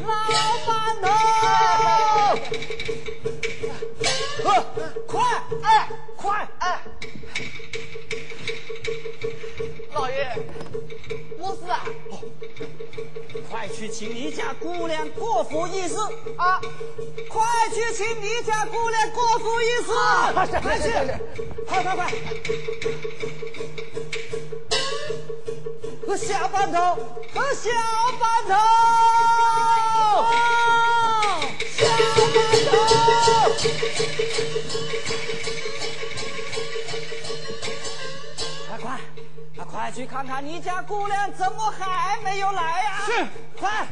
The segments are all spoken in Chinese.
老板头，呃，快，哎，快，哎，老爷，我是啊，快去请你家姑娘过府议事啊，快去请你家姑娘过府议事，快去，快快快！和小板头，和小板头，小板头。快快，啊快去看看你家姑娘怎么还没有来呀、是，快！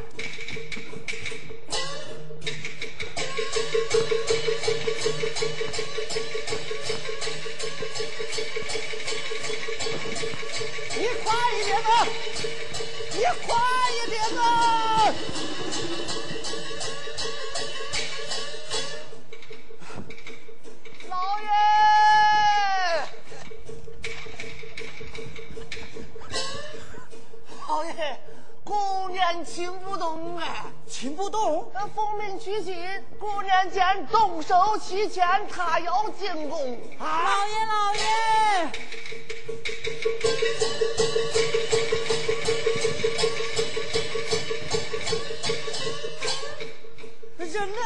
你快一点呐，你快一点呐！姑娘见动手期前，他要进宫。啊老爷老爷，人呢？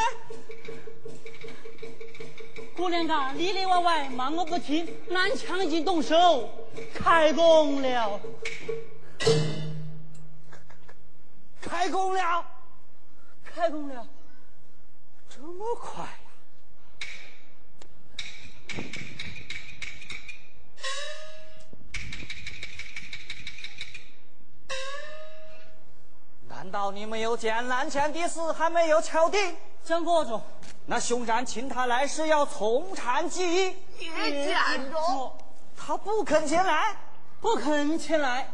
姑娘啊里里外外忙个不停，南墙已经动手开工了。开工了，开工了，快呀、难道你们有见南墙的事还没有敲定？讲过着，那熊占请他来是要从长计议，也见着，他不肯前来。不肯前来。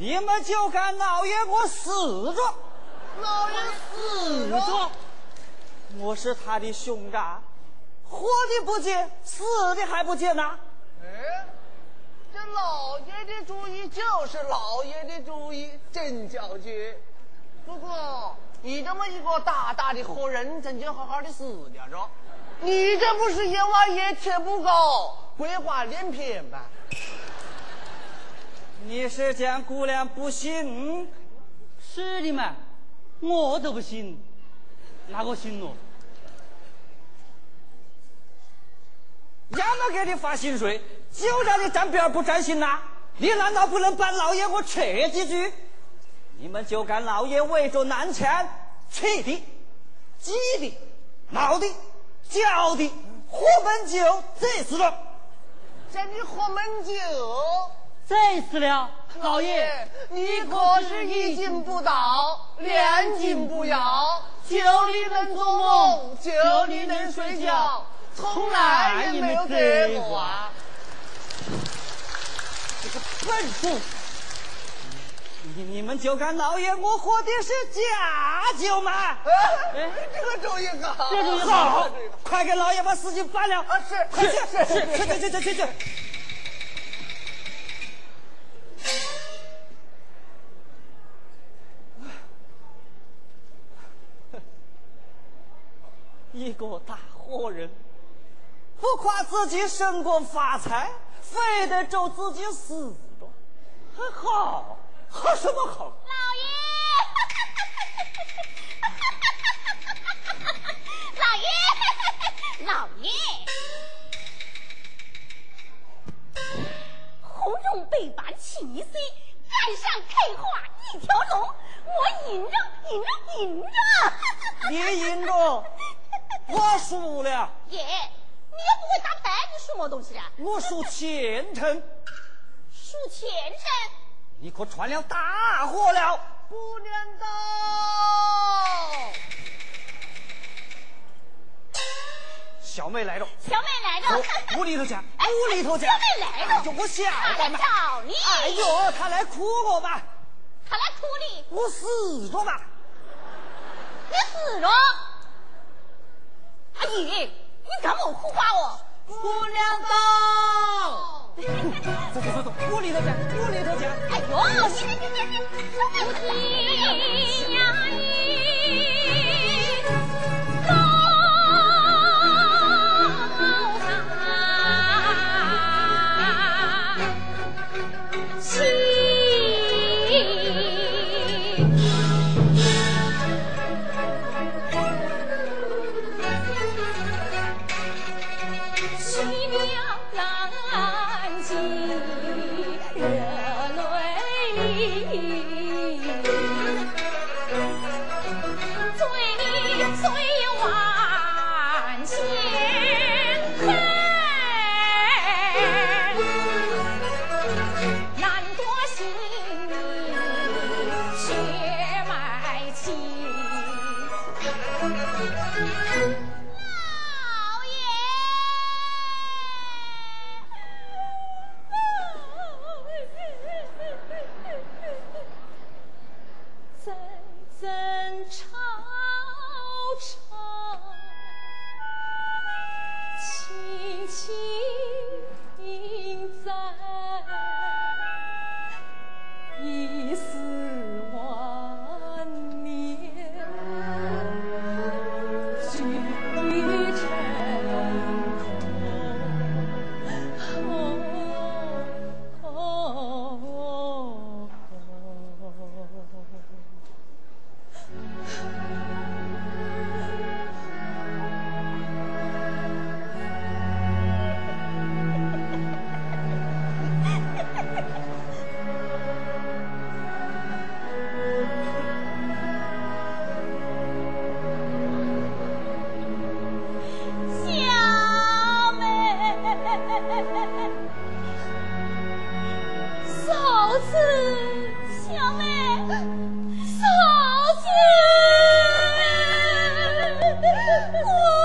你们就敢老爷我死着，老爷死死着。我是他的兄长，活的不见，死的还不见呐、哎，这老爷的主意就是老爷的主意，真叫绝。不过你这么一个大大的活人，怎就好好的死掉着。你这不是阎王爷贴不高，鬼话连篇吗？你是讲姑娘不信？是的嘛，我都不信，哪个信咯？衙门给你发薪水，就让你沾边儿不沾心呐、你难道不能帮老爷我扯几句？你们就敢老爷围着南墙，气的、急的、闹的、叫的，喝闷酒这死了。这你喝闷酒，醉死了，老爷，你可是一斤不倒，两斤不摇，酒里能做梦，酒里能睡觉，从来也没有醉过啊！这个笨猪！你你们就干老爷我喝的是假酒吗？哎，这个主意好，这主意好这个主意好，快给老爷把事情办了！啊是快去！是是去去去去去去！一个大活人，不夸自己升官发财，非得咒自己死了，还好，好什么好？老爷，么东西啊？我输前程，数前程。你可传了大祸了！不念到。小妹来了，小妹来了，屋里头去，哎屋里头去。小妹来了，就我小她来嘛。找你。哎呦，他来哭我吧，他来哭你，我死着吧。你死了。阿姨，你干嘛哭花我？不念到。走走走走，屋里头见，屋里头见。哎呦，你你你你你，不我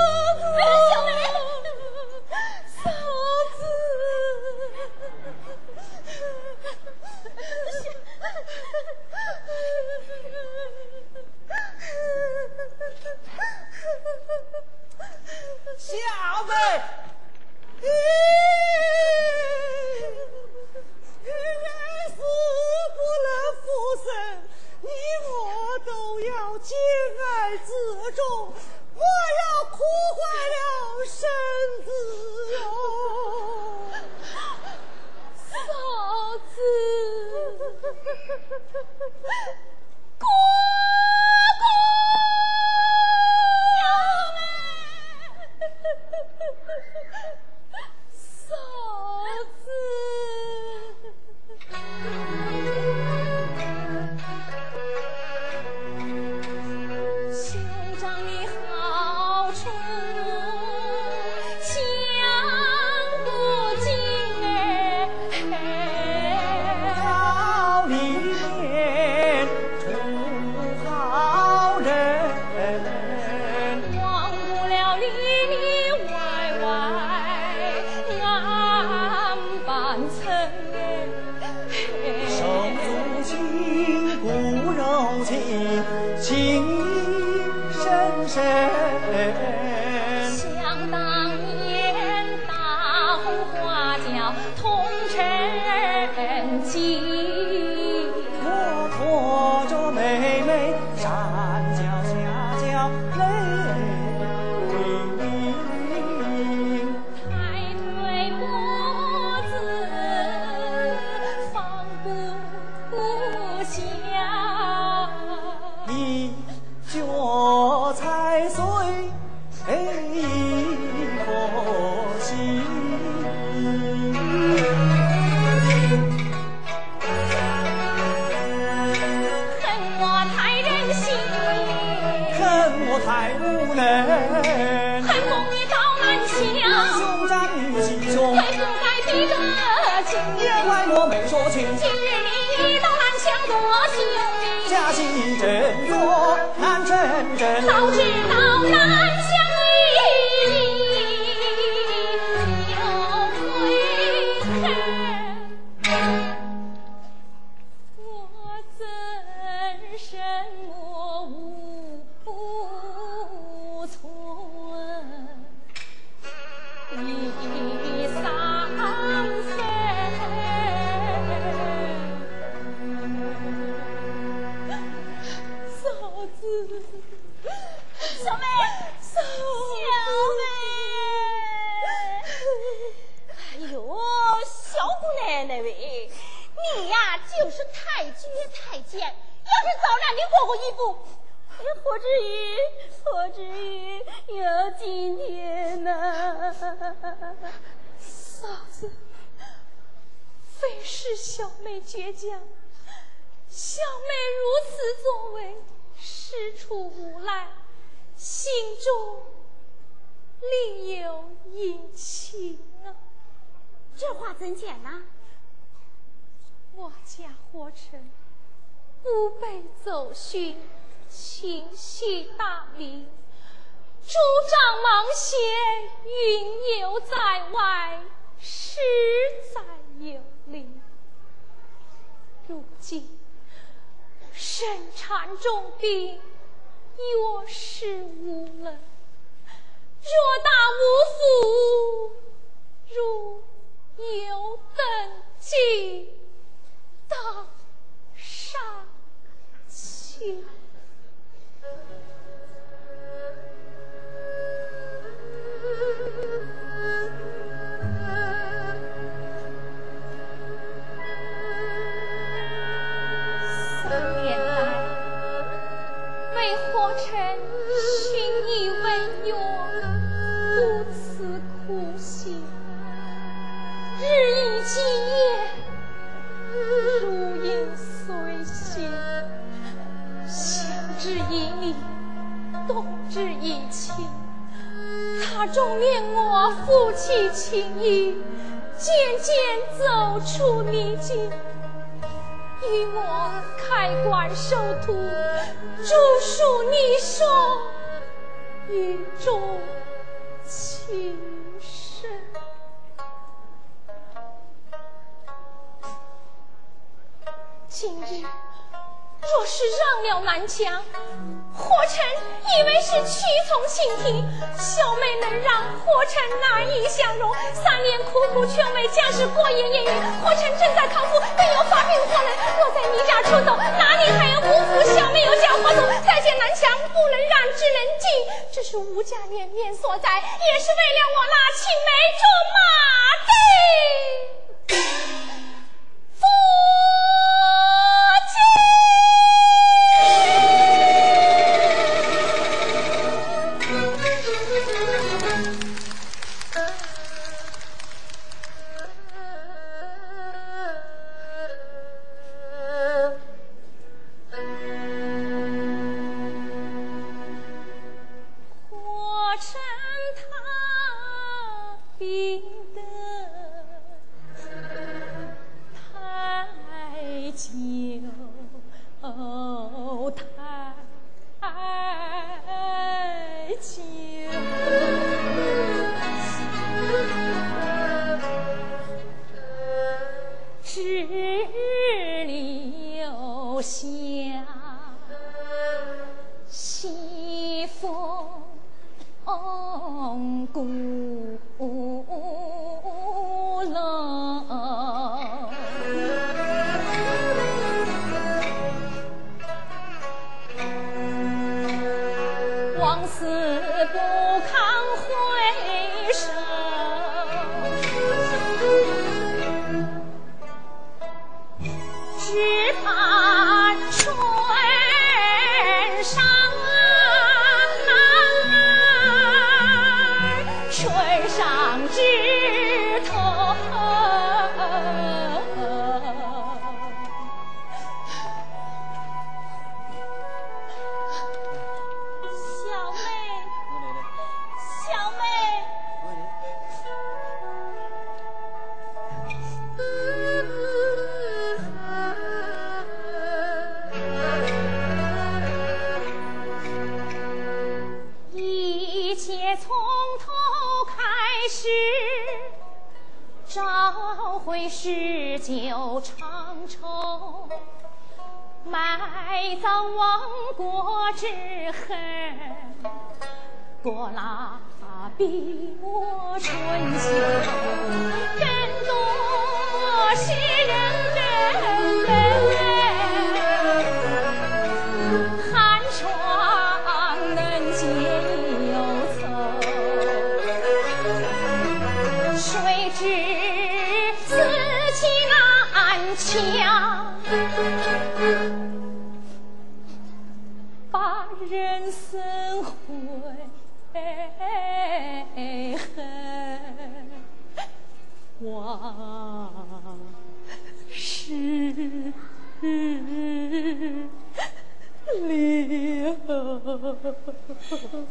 一步。哎何至于，何至于有今天呢？嫂子，非是小妹倔强，小妹如此作为，事出无赖，心中另有隐情啊。这话怎讲呢？我家活成吾辈走训，情系大明，主张忙些，云游在外，实在有理。如今身缠重病，药食无能，若大无福，如有等计，我负起情谊，渐渐走出逆境。与我开馆授徒，著书立说，语重情深。今日若是让了南墙，霍臣以为是屈从倾听，小妹能让霍臣难以相容。三年苦苦劝慰，将是过眼烟云。霍臣正在康复，更有发病祸能。若在离家出走，哪里还有辜负小妹有家活走？再见南墙，不能让，只能进。这是吴家脸面所在，也是为了我那青梅竹马的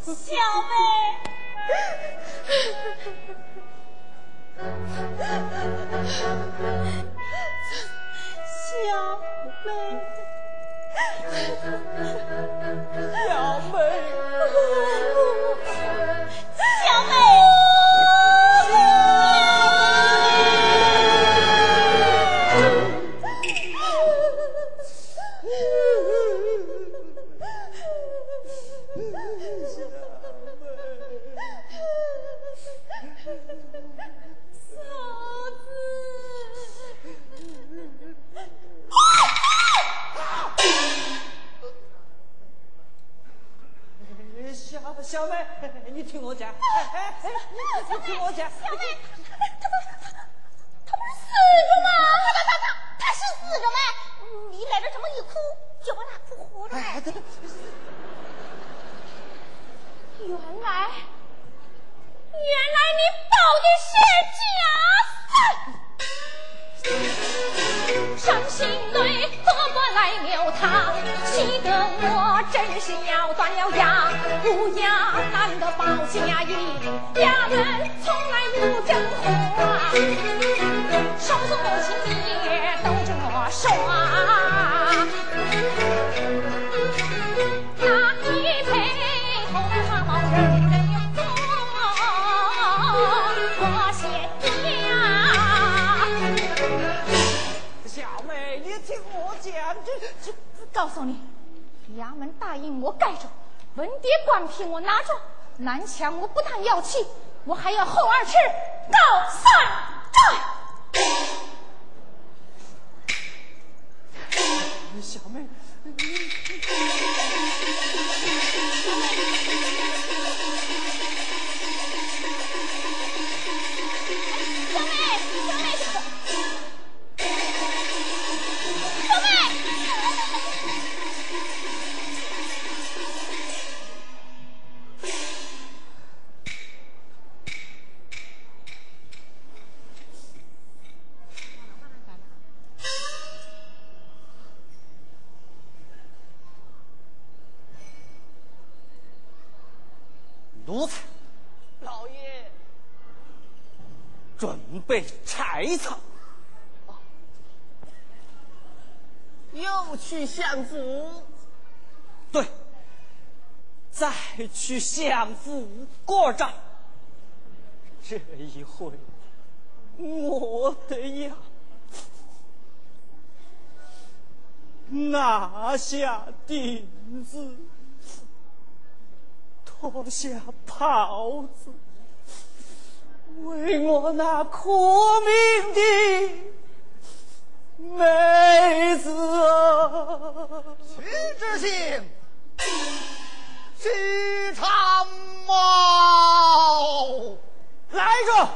Sí. 告诉你衙门大印我盖着文牒官凭我拿着南墙我不但要去我还要后二尺告三丈小妹奴才。老爷，准备柴草。又去相府？对，再去相府过账。这一回，我的要拿下钉子。脱下袍子，为我那苦命的妹子徐志兴、徐长茂，来一个。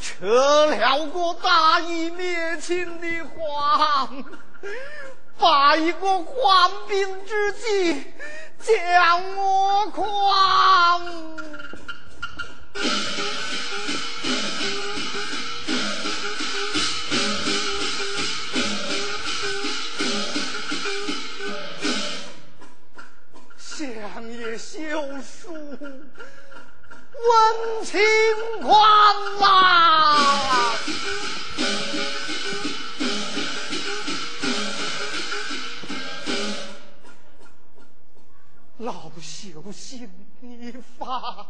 撤了个大义灭亲的皇，把一个患病之计将我狂。相爷休书问情况啊！老朽心已发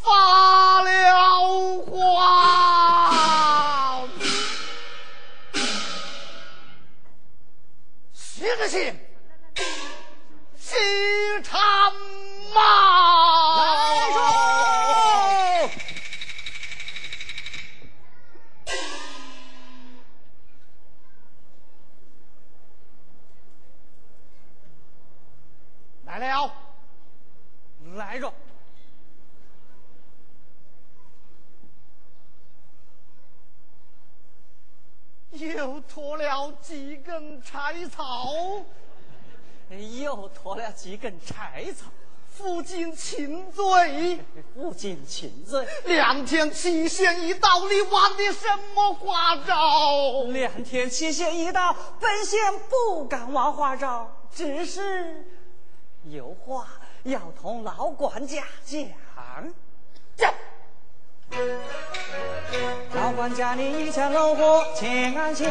发了慌，徐志信。西长马了，来着。又拖了几根柴草，又拖了几根柴草，负荆请罪，负荆请罪。两天期限一到，你玩的什么花招？两天期限一到，本县不敢玩花招，只是有话要同老管家讲。讲。老管家，你一腔怒火千按下，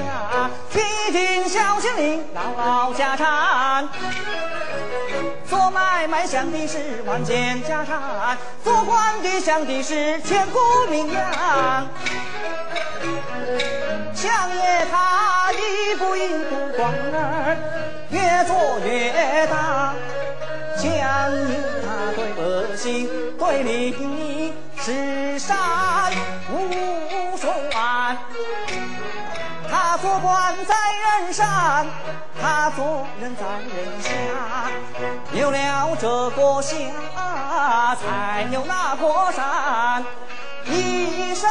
必定小县令牢牢家产。做买卖想的是万件家产，做官的想的是千古名扬。相爷他一步一步官儿越做越大，对百姓对你是善无双，他做官在人上，他做人在人下，有了这个下，才有那个山，一山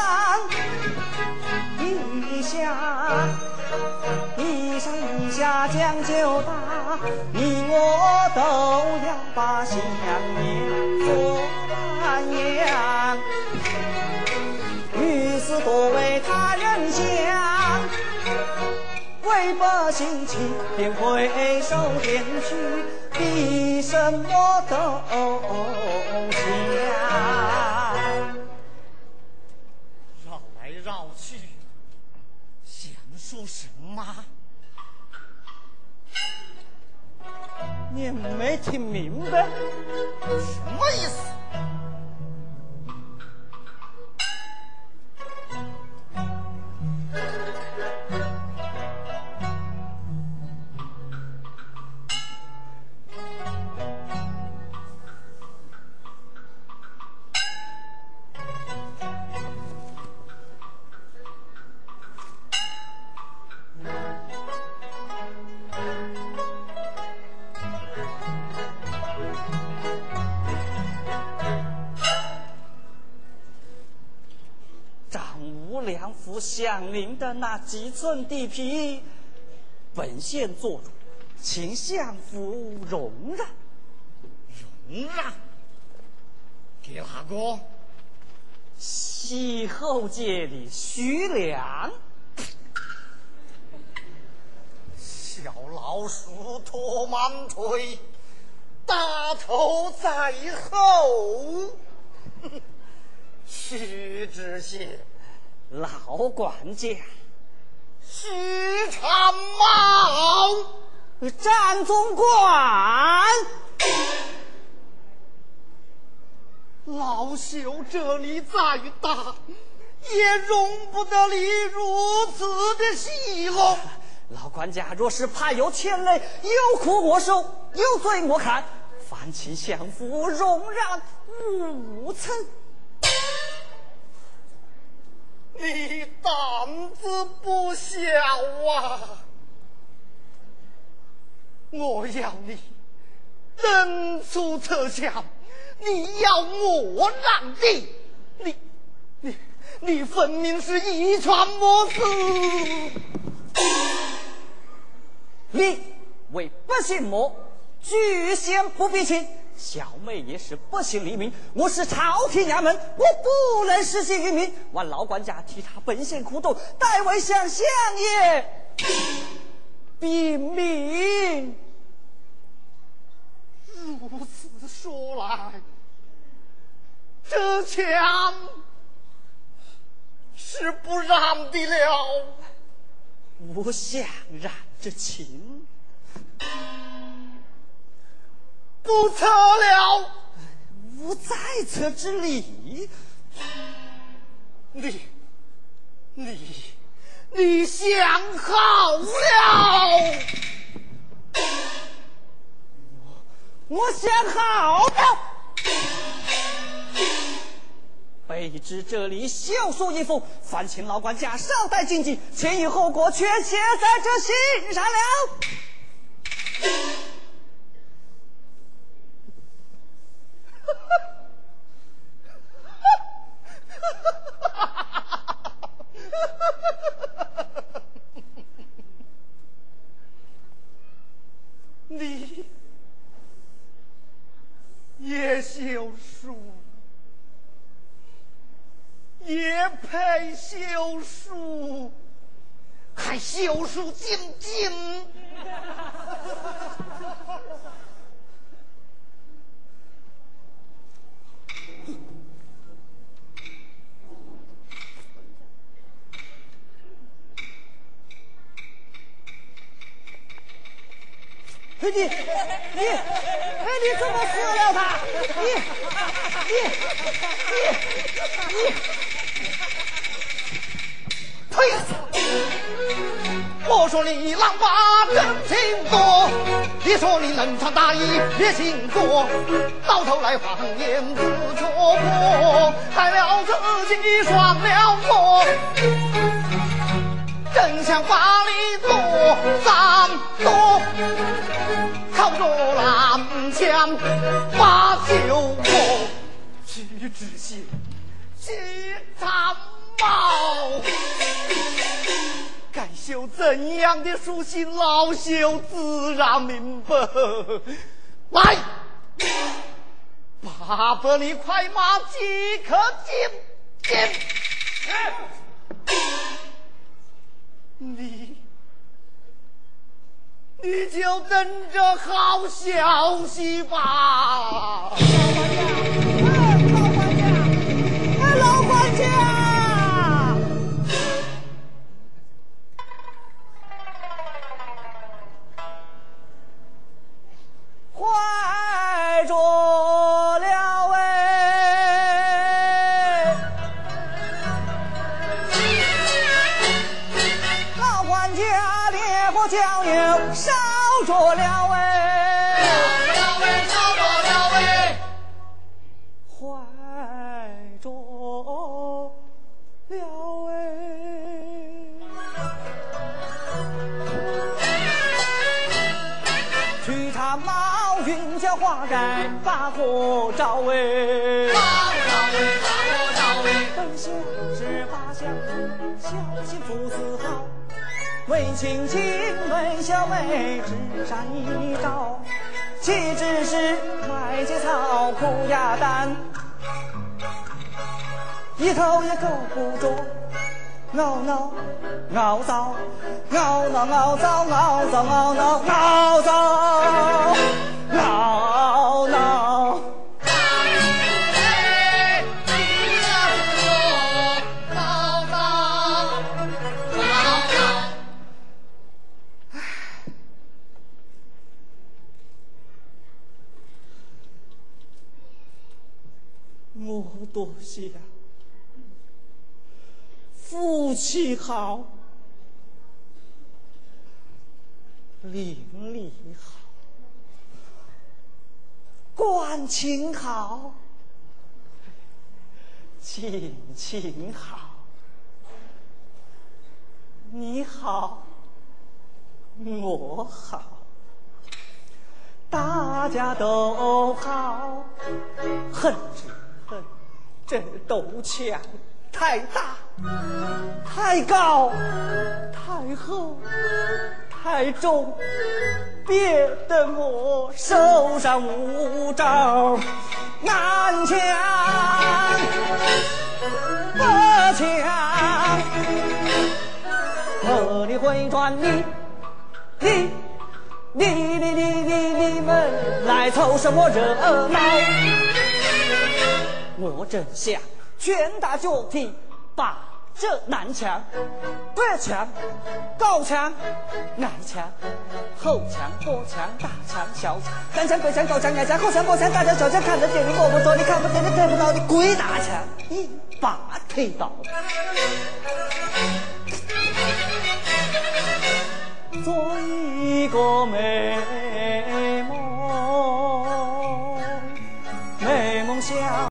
一下，一上一下讲究大，你我都要把相爷做满样。于是多为他人想，为百姓请便回首点去，比什么都强。听明白？相邻的那几寸地皮，本县做主，请相府容让。容让给哪个？西后街的徐良，小老鼠拖忙腿，大头在后。徐知县，老管家，徐长毛，张总管，老朽这里再大，也容不得你如此的戏弄。老管家若是怕有牵累，有苦我受，有罪我看，烦请相府容让无曾。你胆子不小啊！我要你人出策强，你要我让地，你你你分明是遗传莫死。你为百姓谋，居心不必亲。小妹也是不姓黎民，我是朝廷衙门，我不能失信于民。望老管家替他奔现苦斗，代为向相爷禀明。如此说来，这枪是不让的了。无相染之情。不测了，无在侧之理。你，你，你想好了？我我想好了。卑职这里休书一封，烦请老管家稍待谨记，前因后果全写在这信上了。你也修书，也配修书，还修书精精。你你你，哎，你怎么死了他？你你你你，呸！我说你浪把真情多，你说你能传大义别行作，到头来谎言自戳破，害了自己双了我。真想把你做三多，靠着蓝枪把酒过，去知县去参谋。该修怎样的书信，老朽自然明白。来，八百里快马即可进进。你，你就等着好消息吧。轻轻问，小妹指上一招。岂知是麦秸草，苦鸭蛋，一头也够不着。熬闹熬糟，熬闹熬糟，熬糟熬闹熬糟，熬好，邻里好，感情好，亲情好，你好，我好。大家都好，恨只恨这斗强太大、太高、太厚、太重，别得我手上无招难抢不抢。和你回转，你你你你你你你们来凑什么热闹？我正想拳打脚踢，把这南墙、北墙、高墙、矮墙、后墙、坡墙、大墙、小墙、南墙、北墙、高墙、矮墙、后墙、坡墙、大墙、小墙，看得见你摸不着，你看不见你推不倒，你鬼打墙，一把推倒。做一个美